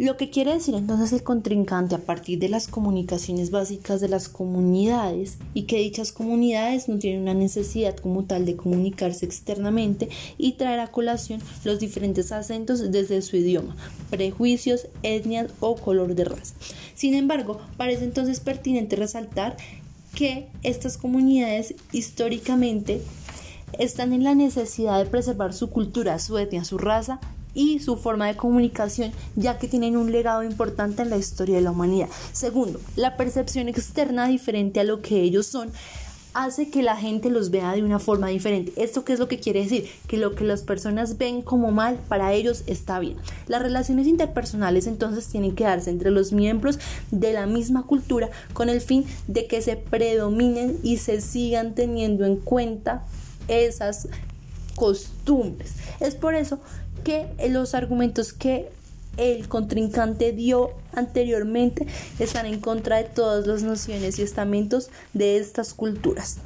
Lo que quiere decir entonces el contrincante a partir de las comunicaciones básicas de las comunidades y que dichas comunidades no tienen una necesidad como tal de comunicarse externamente y traer a colación los diferentes acentos desde su idioma, prejuicios, etnias o color de raza. Sin embargo, parece entonces pertinente resaltar que estas comunidades históricamente están en la necesidad de preservar su cultura, su etnia, su raza y su forma de comunicación, ya que tienen un legado importante en la historia de la humanidad. Segundo, la percepción externa diferente a lo que ellos son hace que la gente los vea de una forma diferente. ¿Esto qué es lo que quiere decir? Que lo que las personas ven como mal, para ellos está bien. Las relaciones interpersonales entonces tienen que darse entre los miembros de la misma cultura con el fin de que se predominen y se sigan teniendo en cuenta esas costumbres. Es por eso que los argumentos que el contrincante dio anteriormente están en contra de todas las nociones y estamentos de estas culturas.